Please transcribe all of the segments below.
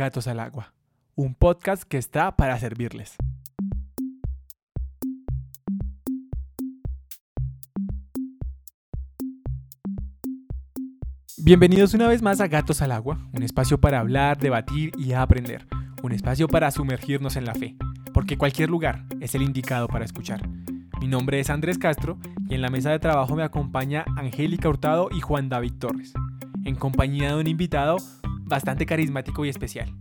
Gatos al Agua, un podcast que está para servirles. Bienvenidos una vez más a Gatos al Agua, un espacio para hablar, debatir y aprender, un espacio para sumergirnos en la fe, porque cualquier lugar es el indicado para escuchar. Mi nombre es Andrés Castro y en la mesa de trabajo me acompaña Angélica Hurtado y Juan David Torres, en compañía de un invitado bastante carismático y especial.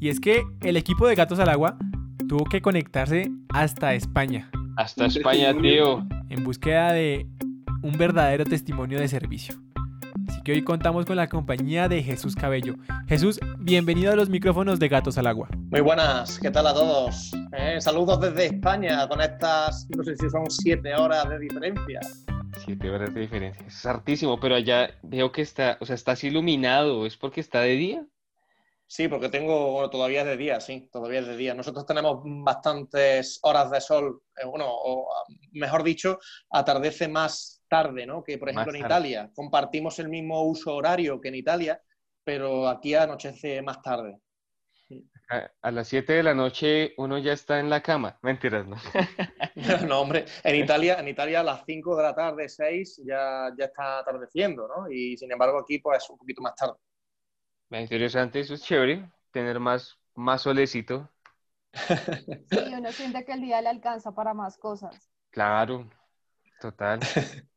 Y es que el equipo de Gatos al Agua tuvo que conectarse hasta España. Hasta España, tío. En búsqueda de un verdadero testimonio de servicio. Así que hoy contamos con la compañía de Jesús Cabello. Jesús, bienvenido a los micrófonos de Gatos al Agua. Muy buenas, ¿qué tal a todos? Eh, saludos desde España con estas, no sé si son siete horas de diferencia. Siete horas de diferencia. Es hartísimo, pero allá veo que está, o sea, estás iluminado. ¿Es porque está de día? Sí, porque tengo, bueno, todavía es de día, sí, todavía es de día. Nosotros tenemos bastantes horas de sol, eh, bueno, o mejor dicho, atardece más tarde, ¿no? Que por ejemplo en Italia. Compartimos el mismo uso horario que en Italia, pero aquí anochece más tarde. A, las 7 de la noche uno ya está en la cama. Mentiras, ¿no? no, hombre, en Italia, en Italia a las 5 de la tarde, 6, ya, ya está atardeciendo, ¿no? Y sin embargo aquí pues un poquito más tarde. Interesante, eso es chévere, tener más, más solecito. Sí, uno siente que el día le alcanza para más cosas. Claro, total.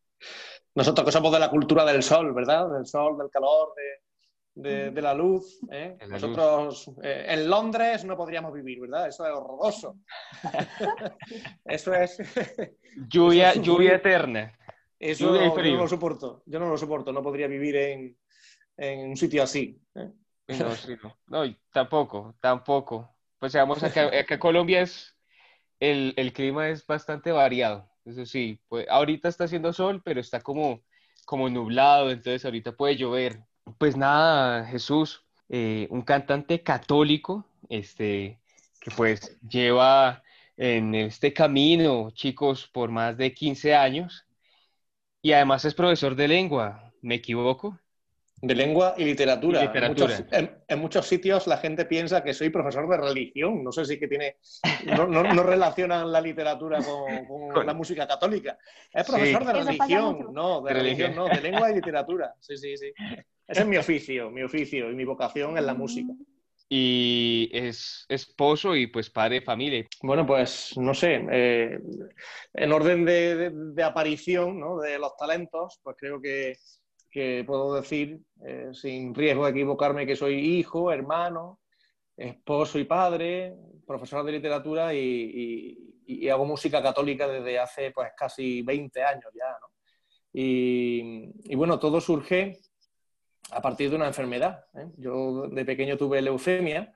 Nosotros que somos de la cultura del sol, ¿verdad? Del sol, del calor, de, de, la luz. ¿eh? Nosotros eh, en Londres no podríamos vivir, ¿verdad? Eso es horroroso. eso es. lluvia, lluvia eterna. Eso yo no lo soporto. Yo no lo soporto. No podría vivir en, en un sitio así. ¿eh? No, sí, no. no, tampoco, tampoco. Pues vamos acá, acá Colombia es. El, el clima es bastante variado. Eso sí, pues, ahorita está haciendo sol, pero está como, como nublado, entonces ahorita puede llover. Pues nada, Jesús, eh, un cantante católico, este, que pues lleva en este camino, chicos, por más de 15 años, y además es profesor de lengua, ¿me equivoco? De lengua y literatura. En, muchos, sitios la gente piensa que soy profesor de religión. No sé si que tiene. No, no, relacionan la literatura con, la música católica. Es profesor de religión. No, de religión no, de lengua y literatura. Sí, sí, sí. Ese es mi oficio, mi oficio y mi vocación es la música. Y es esposo y pues padre de familia. Bueno, pues no sé, eh, en orden de, de aparición ¿no? de los talentos, pues creo que que puedo decir, eh, sin riesgo de equivocarme, que soy hijo, hermano, esposo y padre, profesor de literatura y, hago música católica desde hace pues casi 20 años ya. ¿no? Y, bueno, todo surge a partir de una enfermedad. ¿eh? Yo de pequeño tuve leucemia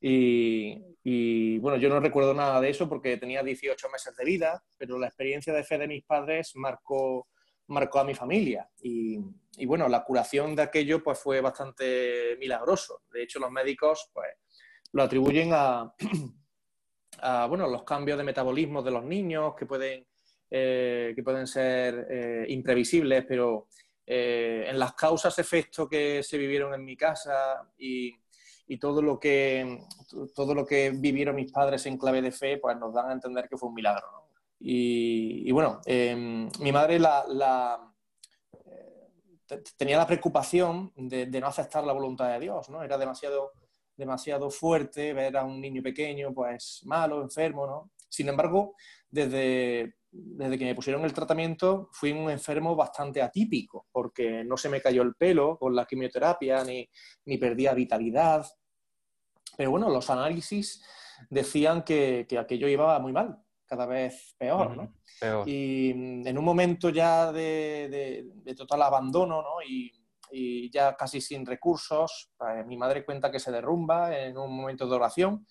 y, y, bueno, yo no recuerdo nada de eso porque tenía 18 meses de vida, pero la experiencia de fe de mis padres marcó marcó a mi familia. Y, bueno, la curación de aquello pues, fue bastante milagroso. De hecho, los médicos pues, lo atribuyen a, bueno, los cambios de metabolismo de los niños que pueden, eh, que pueden ser eh, imprevisibles, pero eh, en las causas-efectos que se vivieron en mi casa y, todo, lo que, todo lo que vivieron mis padres en clave de fe, pues nos dan a entender que fue un milagro. Y, bueno, em, mi madre la, eh, tenía la preocupación de, no aceptar la voluntad de Dios, ¿no? Era demasiado, demasiado fuerte ver a un niño pequeño, pues malo, enfermo, ¿no? Sin embargo, desde, desde que me pusieron el tratamiento, fui un enfermo bastante atípico, porque no se me cayó el pelo con la quimioterapia, ni, ni perdía vitalidad. Pero bueno, los análisis decían que, que aquello iba muy mal, cada vez peor, ¿no? Y mm, en un momento ya de, total abandono, ¿no? Y, ya casi sin recursos, pues, mi madre cuenta que se derrumba en un momento de oración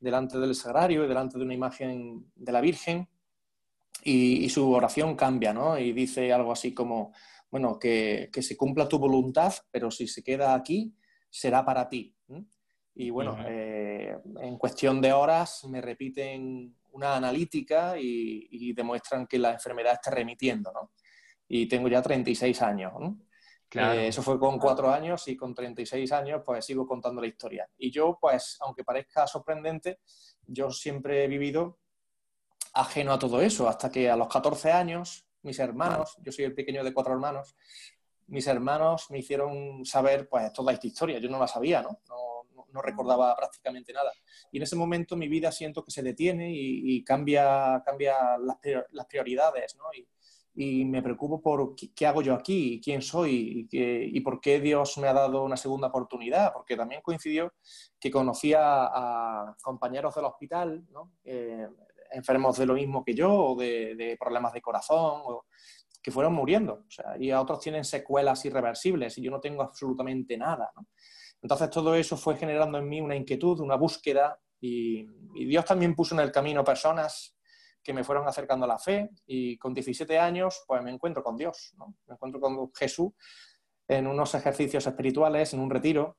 delante del sagrario y delante de una imagen de la Virgen y, su oración cambia, ¿no? Y dice algo así como, bueno, que, se cumpla tu voluntad, pero si se queda aquí, será para ti. Y bueno, eh, en cuestión de horas me repiten una analítica y, demuestran que la enfermedad está remitiendo, ¿no? Y tengo ya 36 años, ¿no? Claro. eso fue con cuatro años y con 36 años pues sigo contando la historia. Y yo pues, aunque parezca sorprendente, yo siempre he vivido ajeno a todo eso, hasta que a los 14 años mis hermanos, yo soy el pequeño de cuatro hermanos, mis hermanos me hicieron saber pues toda esta historia. Yo no la sabía, ¿no? No, recordaba prácticamente nada. Y en ese momento mi vida siento que se detiene y, cambia, cambia las, prioridades, ¿no? Y, me preocupo por qué, hago yo aquí, quién soy y, por qué Dios me ha dado una segunda oportunidad, porque también coincidió que conocía a, compañeros del hospital, ¿no? Eh, enfermos de lo mismo que yo, o de, problemas de corazón, o, que fueron muriendo. Y a otros tienen secuelas irreversibles y yo no tengo absolutamente nada. Entonces todo eso fue generando en mí una inquietud, una búsqueda y, Dios también puso en el camino personas que me fueron acercando a la fe y con 17 años pues me encuentro con Dios, me encuentro con Jesús en unos ejercicios espirituales, en un retiro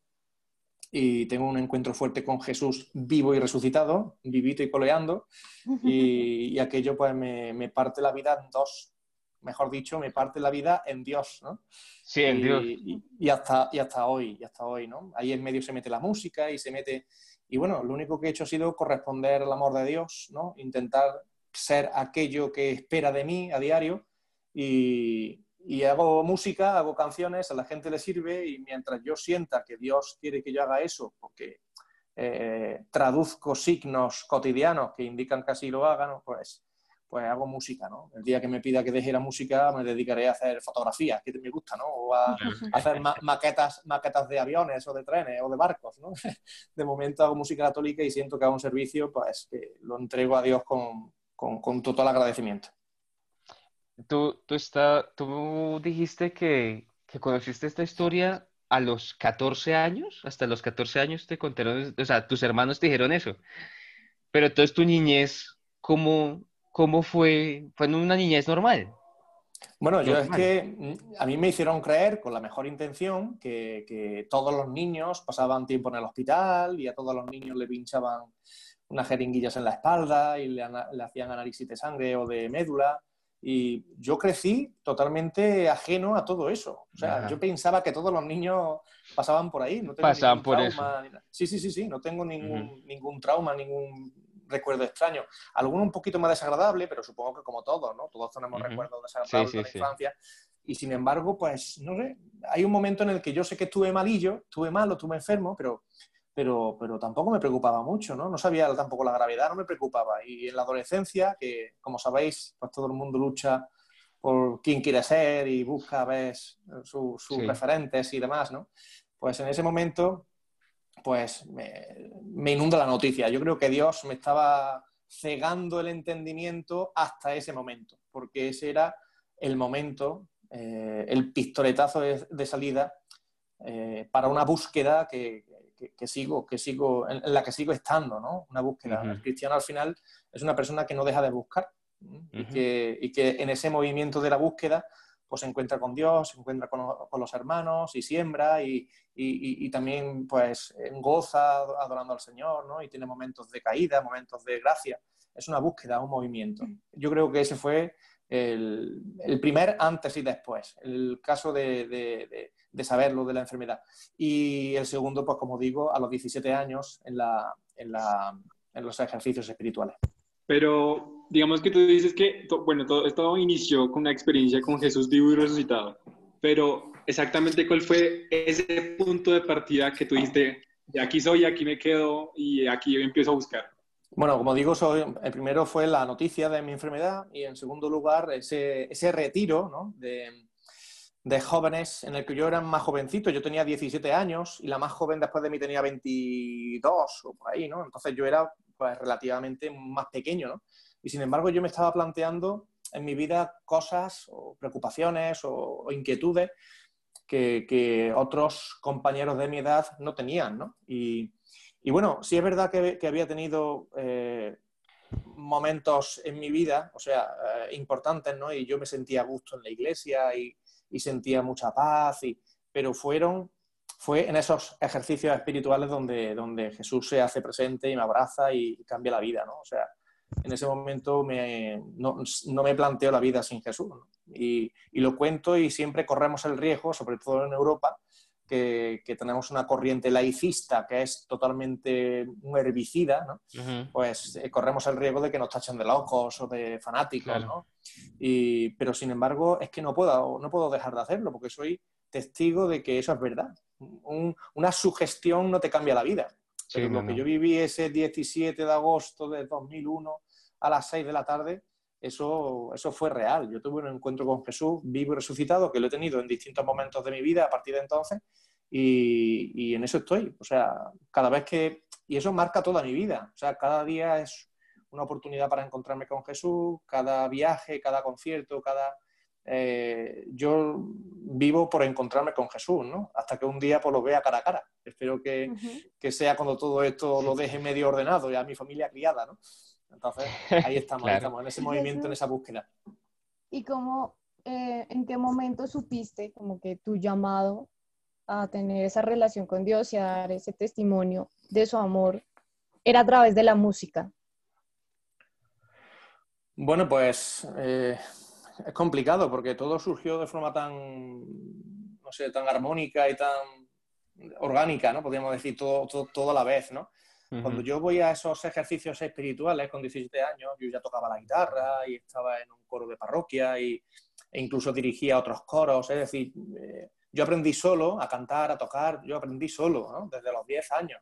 y tengo un encuentro fuerte con Jesús vivo y resucitado, vivito y coleando y, aquello pues me, me parte la vida en dos mejor dicho, me parte la vida en Dios, ¿no? Sí, en Dios. Y, hasta, y hasta hoy, y hasta hoy, ¿no? Ahí en medio se mete la música y se mete... Y bueno, lo único que he hecho ha sido corresponder al amor de Dios, ¿no? Intentar ser aquello que espera de mí a diario y, hago música, hago canciones, a la gente le sirve y mientras yo sienta que Dios quiere que yo haga eso, porque eh, traduzco signos cotidianos que indican que así lo hagan, pues pues hago música, ¿no? El día que me pida que deje la música me dedicaré a hacer fotografías, que me gusta, ¿no? O a, hacer maquetas, maquetas de aviones o de trenes o de barcos, ¿no? De momento hago música católica y siento que hago un servicio, pues que lo entrego a Dios con, con, total agradecimiento. Tú, tú, está, tú dijiste que, que conociste esta historia a los 14 años, hasta los 14 años te contaron, o sea, tus hermanos te dijeron eso. Pero entonces tu niñez, ¿cómo, ¿cómo fue? ¿Fue una niñez normal? Bueno, yo es que mm, a mí me hicieron creer, con la mejor intención, que, todos los niños pasaban tiempo en el hospital y a todos los niños le pinchaban unas jeringuillas en la espalda y le, hacían análisis de sangre o de médula. Y yo crecí totalmente ajeno a todo eso. O sea, yo pensaba que todos los niños pasaban por ahí. No pasaban por eso. Sí, sí, sí, sí. No tengo ningún, ningún trauma, ningún recuerdo extraño. Alguno un poquito más desagradable, pero supongo que como todos, ¿no? Todos tenemos recuerdos desagradables de la infancia. Y sin embargo, pues, no sé, hay un momento en el que yo sé que estuve malillo, estuve malo, estuve enfermo, pero, pero, pero tampoco me preocupaba mucho, ¿no? No sabía tampoco la gravedad, no me preocupaba. Y en la adolescencia, que como sabéis, pues todo el mundo lucha por quién quiere ser y busca, ves, sus referentes y demás, ¿no? Pues en ese momento pues me, inunda la noticia. Yo creo que Dios me estaba cegando el entendimiento hasta ese momento, porque ese era el momento, eh, el pistoletazo de, salida eh, para una búsqueda que, sigo, que sigo, en, la que sigo estando, ¿no? Una búsqueda. El cristiano al final es una persona que no deja de buscar y, que, y que en ese movimiento de la búsqueda pues se encuentra con Dios, se encuentra con, los hermanos y siembra y, también pues goza adorando al Señor, ¿no? Y tiene momentos de caída, momentos de gracia. Es una búsqueda, un movimiento. Yo creo que ese fue el, primer antes y después, el caso de, saber lo de la enfermedad. Y el segundo, pues como digo, a los 17 años en, en los ejercicios espirituales. Pero digamos que tú dices que, bueno, todo esto inició con una experiencia con Jesús vivo y resucitado, pero exactamente cuál fue ese punto de partida que tú dijiste, de aquí soy, aquí me quedo y aquí empiezo a buscar. Bueno, como digo, soy, el primero fue la noticia de mi enfermedad y en segundo lugar ese, ese retiro ¿no? de, de, jóvenes en el que yo era más jovencito, yo tenía 17 años y la más joven después de mí tenía 22 o por ahí, ¿no? Entonces yo era pues, relativamente más pequeño, ¿no? Y sin embargo yo me estaba planteando en mi vida cosas o preocupaciones o, inquietudes que, otros compañeros de mi edad no tenían, ¿no? Y, bueno, sí es verdad que, había tenido eh, momentos en mi vida, o sea, eh, importantes, ¿no? Y yo me sentía a gusto en la iglesia y, sentía mucha paz, y, pero fueron fue en esos ejercicios espirituales donde, donde Jesús se hace presente y me abraza y cambia la vida, ¿no? O sea, en ese momento me, no, no, me planteo la vida sin Jesús. Y, y, lo cuento y siempre corremos el riesgo, sobre todo en Europa, que, que tenemos una corriente laicista que es totalmente un herbicida, ¿no? pues eh, corremos el riesgo de que nos tachen de locos o de fanáticos. ¿no? Y, pero sin embargo, es que no puedo, no puedo dejar de hacerlo porque soy testigo de que eso es verdad. Un, una sugestión no te cambia la vida. Pero lo que yo viví ese 17 de agosto de 2001 a las 6 de la tarde, eso, eso fue real. Yo tuve un encuentro con Jesús vivo y resucitado, que lo he tenido en distintos momentos de mi vida a partir de entonces, y, y, en eso estoy. O sea, cada vez que... Y eso marca toda mi vida. O sea, cada día es una oportunidad para encontrarme con Jesús, cada viaje, cada concierto, cada... Eh, yo vivo por encontrarme con Jesús, ¿no? Hasta que un día pues, lo vea cara a cara. Espero que, que sea cuando todo esto lo deje medio ordenado, ya mi familia criada, ¿no? Entonces, ahí estamos, estamos en ese movimiento, en esa búsqueda. ¿Y cómo, eh, en qué momento supiste como que tu llamado a tener esa relación con Dios y a dar ese testimonio de su amor era a través de la música? Bueno, pues eh, es complicado porque todo surgió de forma tan, no sé, tan armónica y tan orgánica, ¿no? Podríamos decir todo, todo, todo a la vez, ¿no? Cuando yo voy a esos ejercicios espirituales con 17 años, yo ya tocaba la guitarra y estaba en un coro de parroquia y, e incluso dirigía otros coros. Es decir, eh, yo aprendí solo a cantar, a tocar, yo aprendí solo, ¿no? desde los 10 años.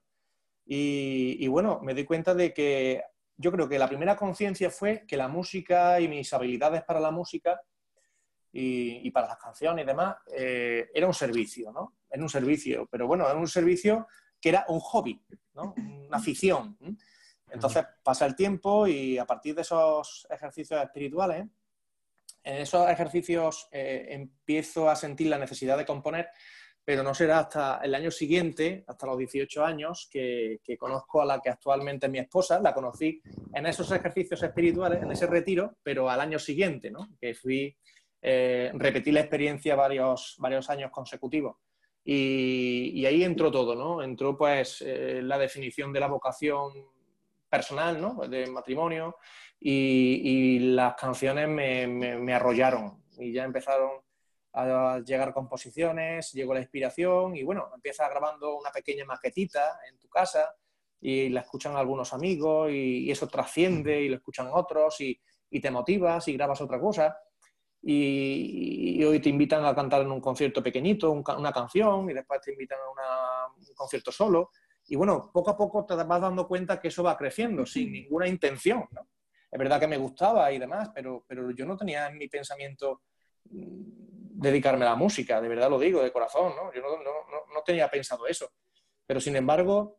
Y, y, bueno, me di cuenta de que yo creo que la primera conciencia fue que la música y mis habilidades para la música y, y para las canciones y demás eh, era un servicio, ¿no? Era un servicio, pero bueno, era un servicio que era un hobby, ¿no? una afición. Entonces pasa el tiempo y a partir de esos ejercicios espirituales, en esos ejercicios eh, empiezo a sentir la necesidad de componer, pero no será hasta el año siguiente, hasta los 18 años, que, conozco a la que actualmente es mi esposa. La conocí en esos ejercicios espirituales, en ese retiro, pero al año siguiente, ¿no? que fui, eh, repetí la experiencia varios, varios años consecutivos. Y, ahí entró todo, ¿no? Entró pues eh, la definición de la vocación personal, ¿no? De matrimonio y, las canciones me, me, arrollaron y ya empezaron a llegar composiciones, llegó la inspiración y bueno, empiezas grabando una pequeña maquetita en tu casa y la escuchan algunos amigos y, eso trasciende y lo escuchan otros y, y te motivas y grabas otra cosa y, hoy te invitan a cantar en un concierto pequeñito, una canción, y después te invitan a un concierto solo. Y bueno, poco a poco te vas dando cuenta que eso va creciendo sin ninguna intención. ¿no? Es verdad que me gustaba y demás, pero, pero yo no tenía en mi pensamiento mm, dedicarme a la música, de verdad lo digo, de corazón, ¿no? Yo no, no, no tenía pensado eso. Pero sin embargo,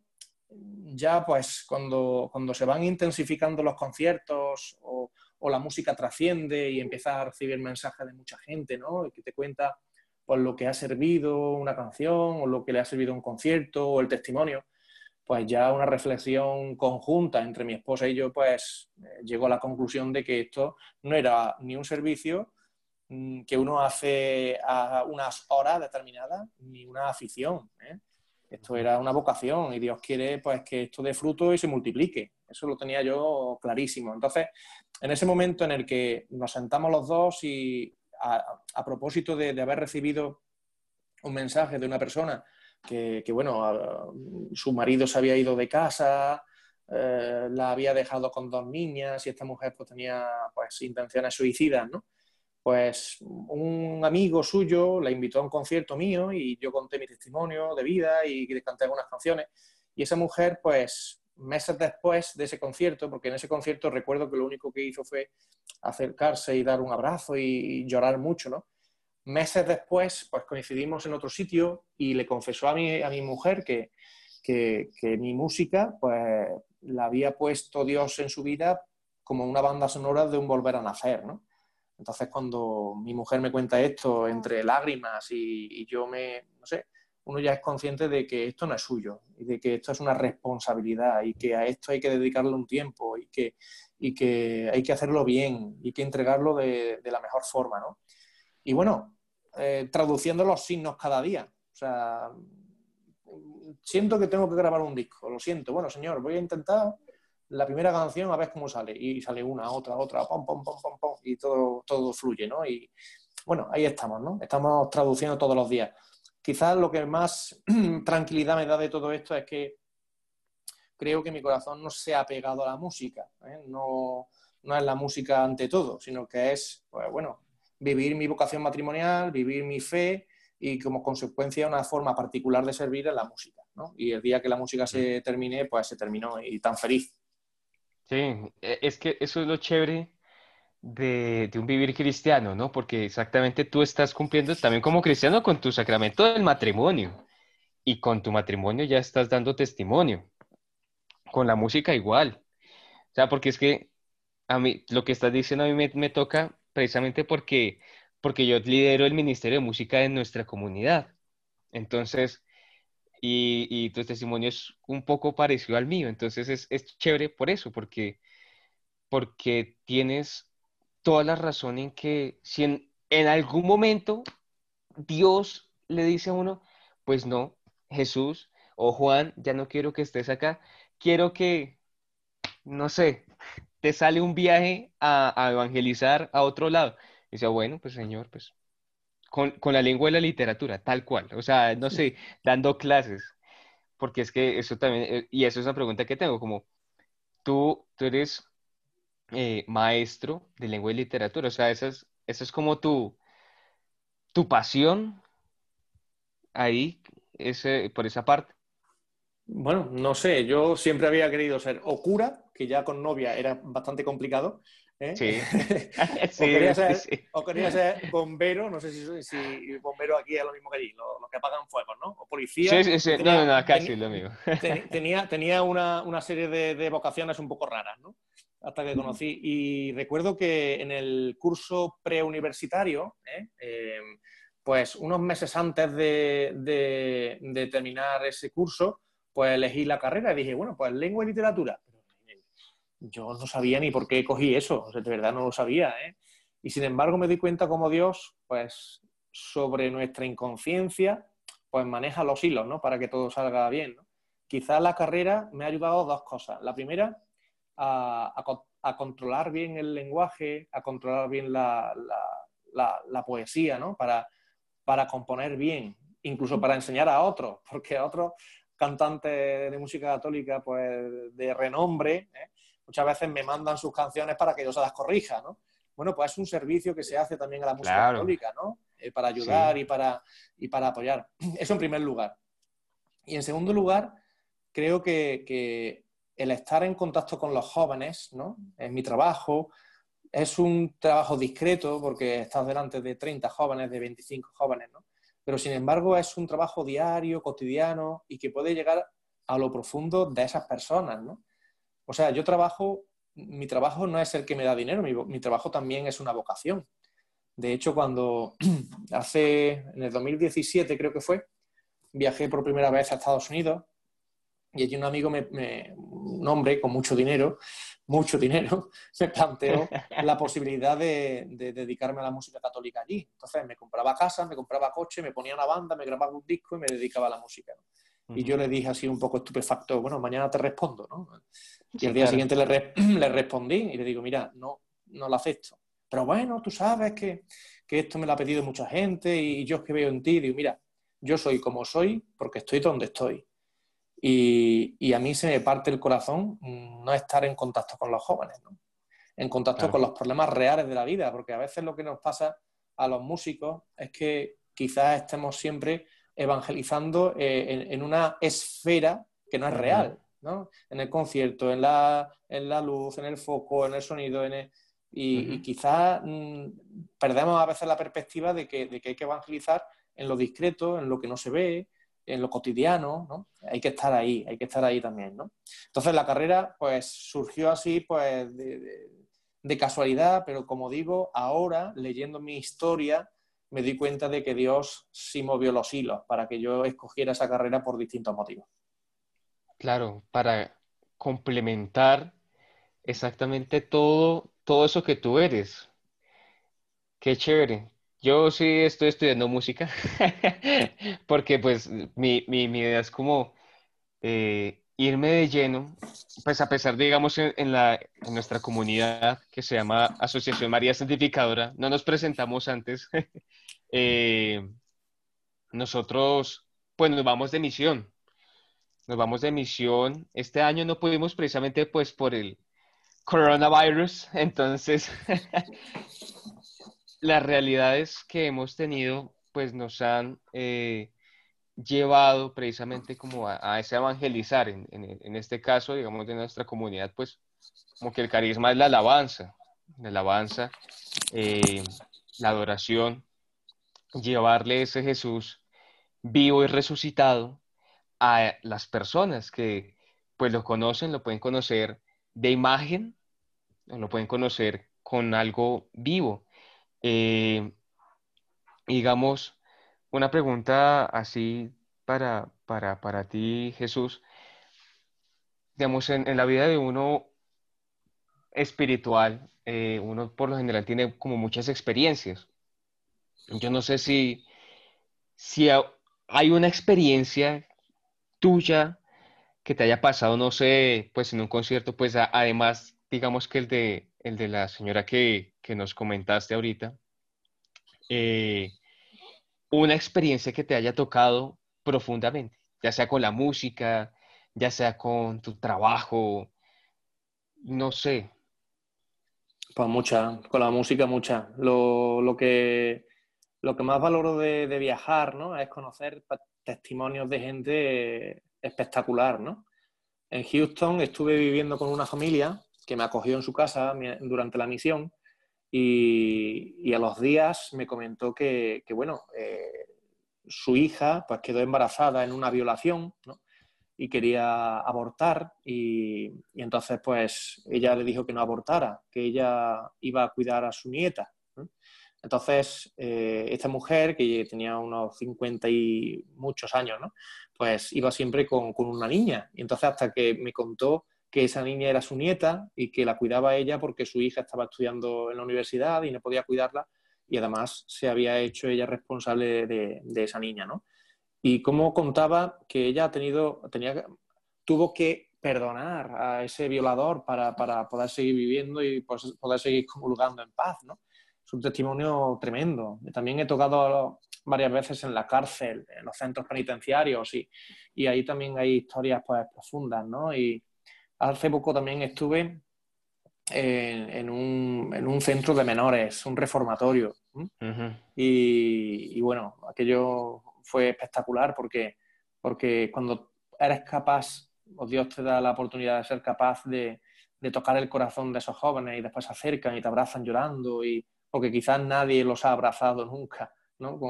ya pues cuando, cuando se van intensificando los conciertos o, o la música trasciende y empieza a recibir mensajes de mucha gente, ¿no? Que te cuenta por lo que ha servido una canción o lo que le ha servido un concierto o el testimonio, pues ya una reflexión conjunta entre mi esposa y yo, pues eh, llegó a la conclusión de que esto no era ni un servicio mm, que uno hace a unas horas determinadas, ni una afición. ¿eh? Esto era una vocación y Dios quiere pues que esto dé fruto y se multiplique. Eso lo tenía yo clarísimo. Entonces, en ese momento en el que nos sentamos los dos y a, propósito de, haber recibido un mensaje de una persona que, bueno, su marido se había ido de casa, eh, la había dejado con dos niñas y esta mujer pues tenía pues intenciones suicidas, ¿no? Pues un amigo suyo la invitó a un concierto mío y yo conté mi testimonio de vida y canté algunas canciones y esa mujer pues meses después de ese concierto, porque en ese concierto recuerdo que lo único que hizo fue acercarse y dar un abrazo y, llorar mucho, ¿no? Meses después, pues coincidimos en otro sitio y le confesó a mi, a mi mujer que, que, mi música, pues la había puesto Dios en su vida como una banda sonora de un volver a nacer, ¿no? Entonces, cuando mi mujer me cuenta esto entre lágrimas y, y yo me, no sé, uno ya es consciente de que esto no es suyo y de que esto es una responsabilidad y que a esto hay que dedicarle un tiempo y que, y que hay que hacerlo bien y que entregarlo de, la mejor forma, ¿no? Y bueno, eh, traduciendo los signos cada día. O sea, siento que tengo que grabar un disco, lo siento. Bueno, señor, voy a intentar la primera canción a ver cómo sale. Y sale una, otra, otra, pom, pom, pom, pom, pom, y todo, todo fluye, ¿no? Y bueno, ahí estamos, ¿no? Estamos traduciendo todos los días. Quizás lo que más tranquilidad me da de todo esto es que creo que mi corazón no se ha pegado a la música. ¿eh? No, no es la música ante todo, sino que es, pues bueno, vivir mi vocación matrimonial, vivir mi fe y como consecuencia una forma particular de servir en la música. ¿no? Y el día que la música se termine, pues se terminó y tan feliz. Sí, e, es que eso es lo chévere de, de, un vivir cristiano, ¿no? Porque exactamente tú estás cumpliendo también como cristiano con tu sacramento del matrimonio y con tu matrimonio ya estás dando testimonio. Con la música igual. O sea, porque es que a mí lo que estás diciendo a mí me, me toca precisamente porque, porque yo lidero el Ministerio de Música de nuestra comunidad. Entonces, y, y, tu testimonio es un poco parecido al mío. Entonces es, es chévere por eso, porque, porque tienes toda la razón en que si en, en algún momento Dios le dice a uno, pues no, Jesús o Juan, ya no quiero que estés acá, quiero que, no sé, te sale un viaje a, a evangelizar a otro lado. Y dice, bueno, pues Señor, pues con, con, la lengua de la literatura, tal cual. O sea, no sé, dando clases. Porque es que eso también, eh, y eso es una pregunta que tengo, como tú, tú eres eh, maestro de lengua y literatura, o sea, esa es, esa es como tu, tu pasión ahí, ese, por esa parte. Bueno, no sé, yo siempre había querido ser o cura, que ya con novia era bastante complicado, ¿eh? Sí. o, quería ser, sí. o, quería ser, bombero, no sé si, si, bombero aquí es lo mismo que allí, los lo que apagan fuegos, ¿no? O policía. Sí, sí, sí. Tenía, no, no, no, casi ten, lo mismo. tenía, tenía una, una serie de, de, vocaciones un poco raras, ¿no? Hasta que conocí. Y recuerdo que en el curso preuniversitario, ¿eh? Eh, pues unos meses antes de, de, de terminar ese curso, pues elegí la carrera y dije, bueno, pues lengua y literatura yo no sabía ni por qué cogí eso, o sea, de verdad no lo sabía. ¿eh? Y sin embargo me di cuenta cómo Dios, pues sobre nuestra inconsciencia, pues maneja los hilos, ¿no? Para que todo salga bien. ¿no? Quizás la carrera me ha ayudado dos cosas. La primera, a, a, a controlar bien el lenguaje, a controlar bien la, la, la, la poesía, ¿no? Para, para componer bien, incluso para enseñar a otros, porque a otros cantantes de música católica, pues de renombre, ¿eh? muchas veces me mandan sus canciones para que yo se las corrija, ¿no? Bueno, pues es un servicio que se hace también a la música claro. católica, ¿no? Eh, para ayudar sí. y, para, y para apoyar. Eso en primer lugar. Y en segundo lugar, creo que, que el estar en contacto con los jóvenes, ¿no? En mi trabajo, es un trabajo discreto porque estás delante de 30 jóvenes, de 25 jóvenes, ¿no? Pero sin embargo es un trabajo diario, cotidiano y que puede llegar a lo profundo de esas personas, ¿no? O sea, yo trabajo, mi trabajo no es el que me da dinero, mi, mi trabajo también es una vocación. De hecho, cuando hace, en el 2017 creo que fue, viajé por primera vez a Estados Unidos y allí un amigo, me, me, un hombre con mucho dinero, mucho dinero, me planteó la posibilidad de, de, dedicarme a la música católica allí. Entonces me compraba casa, me compraba coche, me ponía una banda, me grababa un disco y me dedicaba a la música. ¿no? Y yo le dije así un poco estupefacto, bueno, mañana te respondo, ¿no? Y el día claro. siguiente le, re le, respondí y le digo, mira, no, no lo acepto. Pero bueno, tú sabes que, que, esto me lo ha pedido mucha gente y yo es que veo en ti. Digo, mira, yo soy como soy porque estoy donde estoy. Y, y, a mí se me parte el corazón no estar en contacto con los jóvenes, ¿no? en contacto claro. con los problemas reales de la vida, porque a veces lo que nos pasa a los músicos es que quizás estemos siempre evangelizando eh, en, en, una esfera que no es real. ¿no? En el concierto, en la, en la luz, en el foco, en el sonido, en el... Y, uh -huh. y, quizás mmm, perdemos a veces la perspectiva de que, de que, hay que evangelizar en lo discreto, en lo que no se ve, en lo cotidiano, ¿no? Hay que estar ahí, hay que estar ahí también, ¿no? Entonces la carrera, pues, surgió así, pues, de, casualidad, pero como digo, ahora, leyendo mi historia, me di cuenta de que Dios sí movió los hilos para que yo escogiera esa carrera por distintos motivos. Claro, para complementar exactamente todo, todo eso que tú eres. Qué chévere. Yo sí estoy estudiando música porque pues mi, mi, idea es como eh, irme de lleno, pues a pesar, digamos, en, la, en nuestra comunidad que se llama Asociación María Santificadora, no nos presentamos antes, eh, nosotros pues nos vamos de misión, nos vamos de misión. Este año no pudimos precisamente pues por el coronavirus, entonces las realidades que hemos tenido pues nos han... Eh, llevado precisamente como a, ese evangelizar, en, en, este caso, digamos, de nuestra comunidad, pues como que el carisma es la alabanza, la alabanza, eh, la adoración, llevarle ese Jesús vivo y resucitado a las personas que pues lo conocen, lo pueden conocer de imagen, lo pueden conocer con algo vivo. Eh, digamos, una pregunta así para, para, ti, Jesús. Digamos, en, la vida de uno espiritual, eh, uno por lo general tiene como muchas experiencias. Yo no sé si, si hay una experiencia tuya que te haya pasado, no sé, pues en un concierto, pues además, digamos que el de, el de la señora que, que nos comentaste ahorita, eh, una experiencia que te haya tocado profundamente, ya sea con la música, ya sea con tu trabajo, no sé. Pues mucha, con la música mucha. Lo, que, lo que más valoro de, viajar ¿no? es conocer testimonios de gente espectacular. ¿no? En Houston estuve viviendo con una familia que me acogió en su casa durante la misión y, a los días me comentó que, bueno, eh, su hija pues quedó embarazada en una violación y quería abortar y, entonces pues ella le dijo que no abortara, que ella iba a cuidar a su nieta. Entonces, eh, esta mujer, que tenía unos 50 y muchos años, pues iba siempre con, con, una niña. Y entonces hasta que me contó que esa niña era su nieta y que la cuidaba ella porque su hija estaba estudiando en la universidad y no podía cuidarla y además se había hecho ella responsable de, esa niña, ¿no? Y como contaba que ella ha tenido, tenía, tuvo que perdonar a ese violador para, poder seguir viviendo y pues, poder seguir comulgando en paz, ¿no? Es un testimonio tremendo. También he tocado varias veces en la cárcel, en los centros penitenciarios y, y ahí también hay historias pues, profundas, ¿no? Y, Hace poco también estuve en, un, centro de menores, un reformatorio. y, bueno, aquello fue espectacular porque, porque cuando eres capaz, o Dios te da la oportunidad de ser capaz de, tocar el corazón de esos jóvenes y después se acercan y te abrazan llorando, y, porque quizás nadie los ha abrazado nunca, ¿no?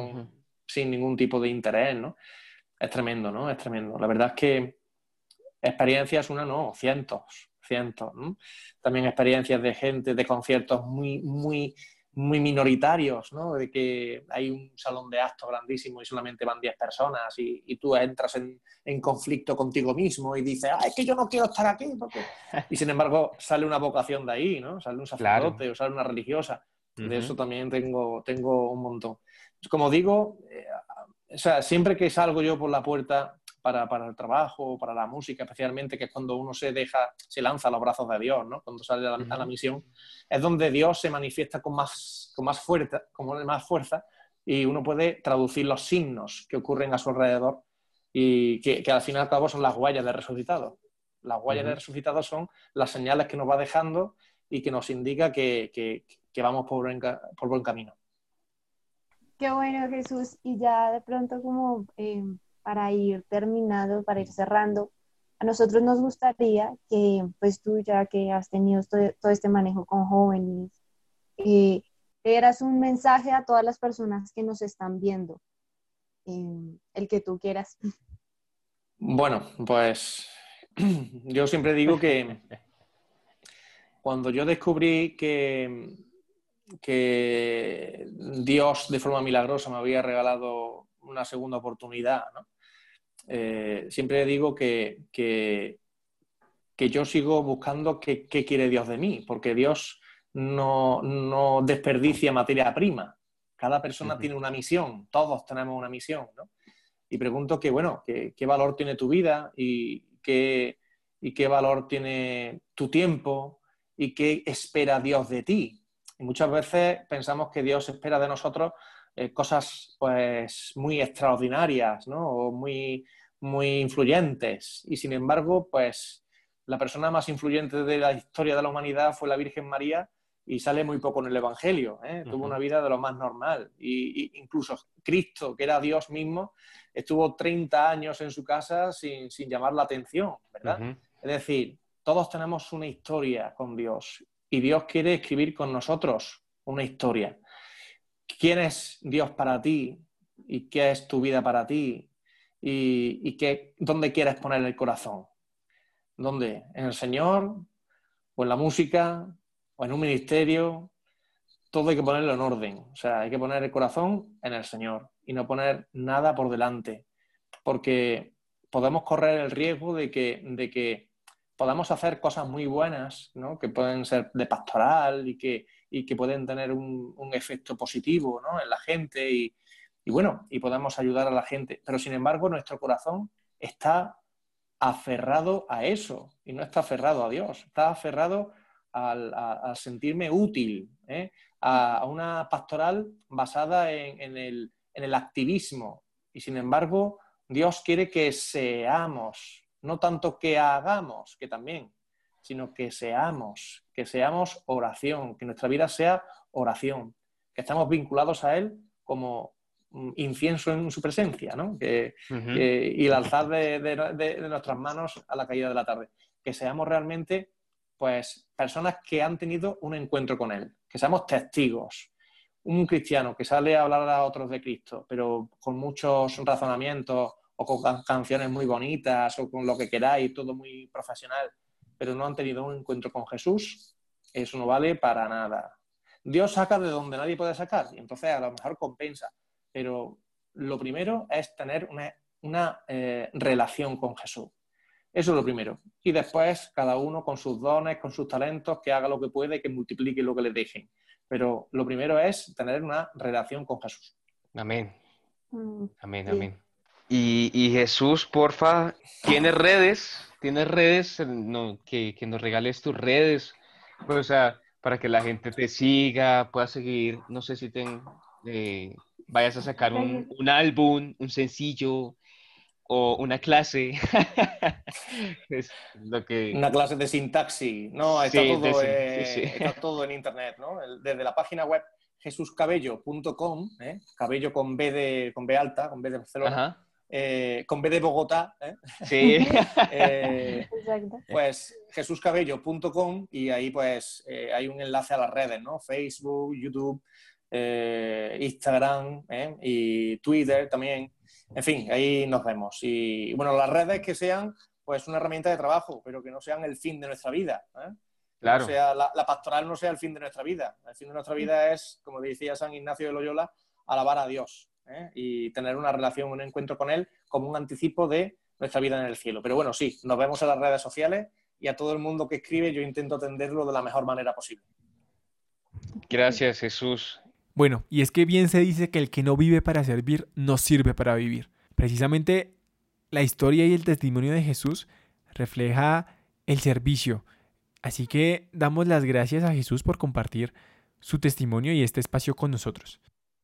Sin ningún tipo de interés, ¿no? Es tremendo, ¿no? Es tremendo. La verdad es que experiencias, una no, cientos, cientos. También experiencias de gente, de conciertos muy, muy, muy minoritarios, ¿no? De que hay un salón de actos grandísimo y solamente van 10 personas y, tú entras en, en, conflicto contigo mismo y dices, ah, es que yo no quiero estar aquí. Y sin embargo sale una vocación de ahí, ¿no? Sale un sacerdote o sale una religiosa. De eso también tengo, tengo un montón. Como digo, eh, o sea, siempre que salgo yo por la puerta para, para, el trabajo, para la música, especialmente, que es cuando uno se deja, se lanza a los brazos de Dios, ¿no? Cuando sale a la, misión, es donde Dios se manifiesta con más, con más fuerza, con más fuerza y uno puede traducir los signos que ocurren a su alrededor y que, que al fin y al cabo son las huellas de resucitado. Las huellas de resucitado son las señales que nos va dejando y que nos indica que, que, que vamos por buen, por buen camino. Qué bueno, Jesús. Y ya de pronto como eh, para ir terminando, para ir cerrando, a nosotros nos gustaría que, pues tú ya que has tenido todo, este manejo con jóvenes, eh, eras un mensaje a todas las personas que nos están viendo, eh, el que tú quieras. Bueno, pues yo siempre digo que cuando yo descubrí que, que Dios de forma milagrosa me había regalado una segunda oportunidad, ¿no? Eh, siempre digo que, que, yo sigo buscando qué, quiere Dios de mí, porque Dios no, no desperdicia materia prima. Cada persona tiene una misión, todos tenemos una misión, ¿no? Y pregunto que, bueno, qué, valor tiene tu vida y qué, y qué valor tiene tu tiempo y qué espera Dios de ti. Y muchas veces pensamos que Dios espera de nosotros eh, cosas pues muy extraordinarias, ¿no? O muy, muy influyentes. Y sin embargo, pues la persona más influyente de la historia de la humanidad fue la Virgen María y sale muy poco en el Evangelio. ¿eh? Tuvo una vida de lo más normal. Y, incluso Cristo, que era Dios mismo, estuvo 30 años en su casa sin, llamar la atención, ¿verdad? Es decir, todos tenemos una historia con Dios y Dios quiere escribir con nosotros una historia. ¿Quién es Dios para ti? ¿Y qué es tu vida para ti? ¿Y, qué, dónde quieres poner el corazón? ¿Dónde? ¿En el Señor? ¿O en la música? o en un ministerio, todo hay que ponerlo en orden. O sea, hay que poner el corazón en el Señor y no poner nada por delante. Porque podemos correr el riesgo de que, de que podamos hacer cosas muy buenas, ¿no? que pueden ser de pastoral y que, y que pueden tener un, efecto positivo ¿no? en la gente y, bueno, y podemos ayudar a la gente. Pero sin embargo, nuestro corazón está aferrado a eso y no está aferrado a Dios, está aferrado al, sentirme útil, ¿eh? a, una pastoral basada en, el, activismo. Y sin embargo, Dios quiere que seamos, no tanto que hagamos, que también, sino que seamos, que seamos oración, que nuestra vida sea oración, que estamos vinculados a Él como incienso en su presencia, ¿no? que, y el alzar de, nuestras manos a la caída de la tarde. Que seamos realmente pues personas que han tenido un encuentro con Él, que seamos testigos. Un cristiano que sale a hablar a otros de Cristo, pero con muchos razonamientos o con canciones muy bonitas o con lo que queráis, todo muy profesional, pero no han tenido un encuentro con Jesús, eso no vale para nada. Dios saca de donde nadie puede sacar y entonces a lo mejor compensa, pero lo primero es tener una, eh, relación con Jesús. Eso es lo primero. Y después, cada uno con sus dones, con sus talentos, que haga lo que puede y que multiplique lo que le dejen. Pero lo primero es tener una relación con Jesús. Amén. Mm, amén, amén. Y, Jesús, porfa, ¿tienes redes? ¿Tienes redes? que, nos regales tus redes. Pues, o sea, para que la gente te siga, pueda seguir, no sé si te, eh, vayas a sacar un, un álbum, un sencillo, o una clase. es lo que... Una clase de sintaxis. No, está, todo, está todo en internet, ¿no? Desde la página web jesuscabello.com, ¿eh? cabello con B, de, con B alta, con B de Barcelona, eh, con B de Bogotá. ¿eh? Sí. eh, pues jesuscabello.com y ahí pues eh, hay un enlace a las redes, ¿no? Facebook, YouTube, Instagram y Twitter también. En fin, ahí nos vemos. Y bueno, las redes que sean pues una herramienta de trabajo, pero que no sean el fin de nuestra vida. ¿eh? Claro. sea, la, pastoral no sea el fin de nuestra vida. El fin de nuestra vida es, como decía San Ignacio de Loyola, alabar a Dios ¿eh? y tener una relación, un encuentro con Él como un anticipo de nuestra vida en el cielo. Pero bueno, sí, nos vemos en las redes sociales y a todo el mundo que escribe yo intento atenderlo de la mejor manera posible. Gracias, Jesús. Bueno, y es que bien se dice que el que no vive para servir no sirve para vivir. Precisamente la historia y el testimonio de Jesús refleja el servicio. Así que damos las gracias a Jesús por compartir su testimonio y este espacio con nosotros.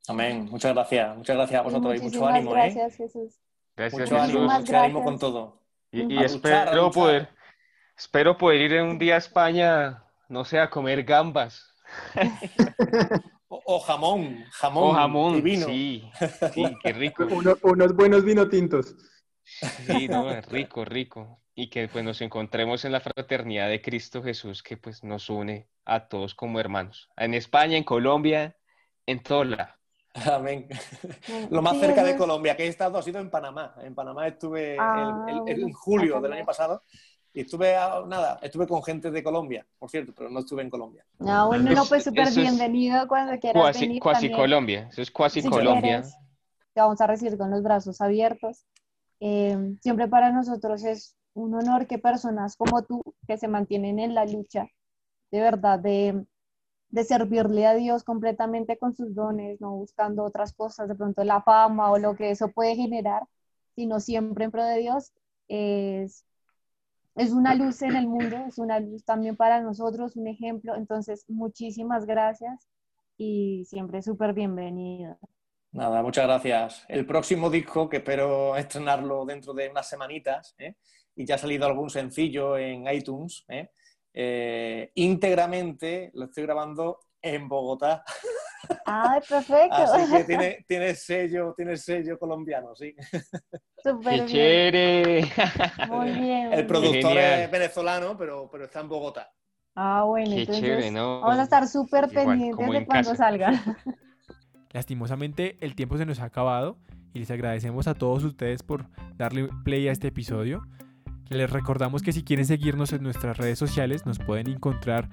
Amén. Muchas gracias. Muchas gracias a vosotros y mucho ánimo. ¿eh? Gracias, Jesús. Gracias, mucho ánimo, mucho ánimo con todo. Y, espero, poder, espero poder ir un día a España, no sé, a comer gambas. O, jamón, jamón. O jamón, vino. Sí, sí, qué rico. unos buenos vino tintos. Sí, no, rico, rico. Y que pues nos encontremos en la fraternidad de Cristo Jesús que pues nos une a todos como hermanos. En España, en Colombia, en todo lado. Amén. Lo más cerca de Colombia que he estado ha sido en Panamá. En Panamá estuve ah, en julio del año pasado y estuve, nada, estuve con gente de Colombia, por cierto, pero no estuve en Colombia. No, bueno, no, pues súper bienvenido cuando quieras cuasi, venir Cuasi Colombia, eso es cuasi Colombia. te vamos a recibir con los brazos abiertos. Eh, siempre para nosotros es un honor que personas como tú, que se mantienen en la lucha, de verdad, de, de servirle a Dios completamente con sus dones, no buscando otras cosas, de pronto la fama o lo que eso puede generar, sino siempre en pro de Dios, es es una luz en el mundo, es una luz también para nosotros, un ejemplo. Entonces, muchísimas gracias y siempre súper bienvenido. Nada, muchas gracias. El próximo disco, que espero estrenarlo dentro de unas semanitas, ¿eh? y ya ha salido algún sencillo en iTunes, ¿eh? Eh, íntegramente lo estoy grabando en Bogotá. ¡Ay, perfecto! Así que tiene, tiene, sello, tiene sello colombiano, sí. ¡Qué chévere! Muy bien. El productor es venezolano, pero, pero está en Bogotá. Ah, bueno, entonces vamos a estar súper pendientes de cuando salga. Lastimosamente, el tiempo se nos ha acabado y les agradecemos a todos ustedes por darle play a este episodio. Les recordamos que si quieren seguirnos en nuestras redes sociales, nos pueden encontrar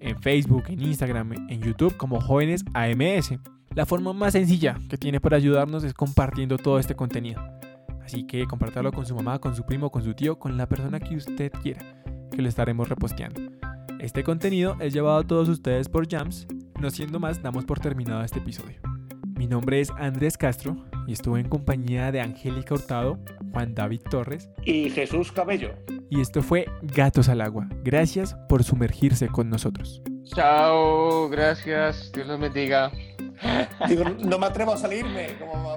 en Facebook, en Instagram, en YouTube como Jóvenes AMS. La forma más sencilla que tiene para ayudarnos es compartiendo todo este contenido. Así que compártalo con su mamá, con su primo, con su tío, con la persona que usted quiera, que lo estaremos reposteando. Este contenido es llevado a todos ustedes por Jams. No siendo más, damos por terminado este episodio. Mi nombre es Andrés Castro y estuve en compañía de Angélica Hurtado, Juan David Torres y Jesús Cabello. Y esto fue Gatos al Agua. Gracias por sumergirse con nosotros. Chao, gracias. Dios los bendiga. Digo, no me atrevo a salirme, como